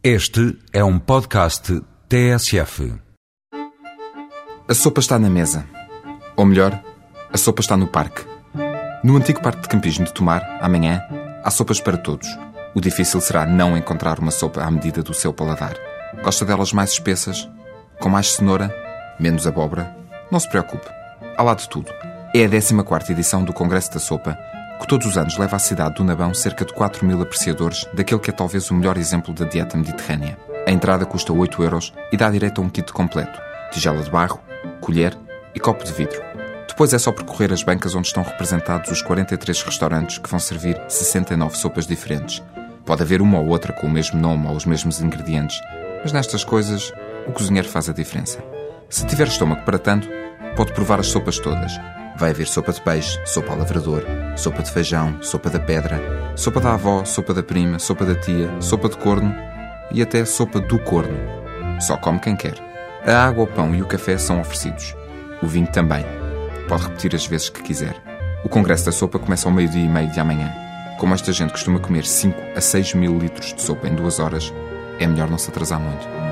Este é um podcast TSF. A sopa está na mesa. Ou melhor, a sopa está no parque. No antigo parque de campismo de Tomar, amanhã, há sopas para todos. O difícil será não encontrar uma sopa à medida do seu paladar. Gosta delas mais espessas? Com mais cenoura? Menos abóbora? Não se preocupe. Há lá de tudo. É a 14 edição do Congresso da Sopa que todos os anos leva à cidade do Nabão cerca de 4 mil apreciadores daquele que é talvez o melhor exemplo da dieta mediterrânea. A entrada custa 8 euros e dá direito a um kit completo: tigela de barro, colher e copo de vidro. Depois é só percorrer as bancas onde estão representados os 43 restaurantes que vão servir 69 sopas diferentes. Pode haver uma ou outra com o mesmo nome ou os mesmos ingredientes, mas nestas coisas o cozinheiro faz a diferença. Se tiver estômago para tanto, pode provar as sopas todas Vai haver sopa de peixe, sopa ao lavrador, sopa de feijão, sopa da pedra, sopa da avó, sopa da prima, sopa da tia, sopa de corno e até sopa do corno. Só come quem quer. A água, o pão e o café são oferecidos. O vinho também. Pode repetir as vezes que quiser. O congresso da sopa começa ao meio-dia e meio de amanhã. Como esta gente costuma comer 5 a 6 mil litros de sopa em duas horas, é melhor não se atrasar muito.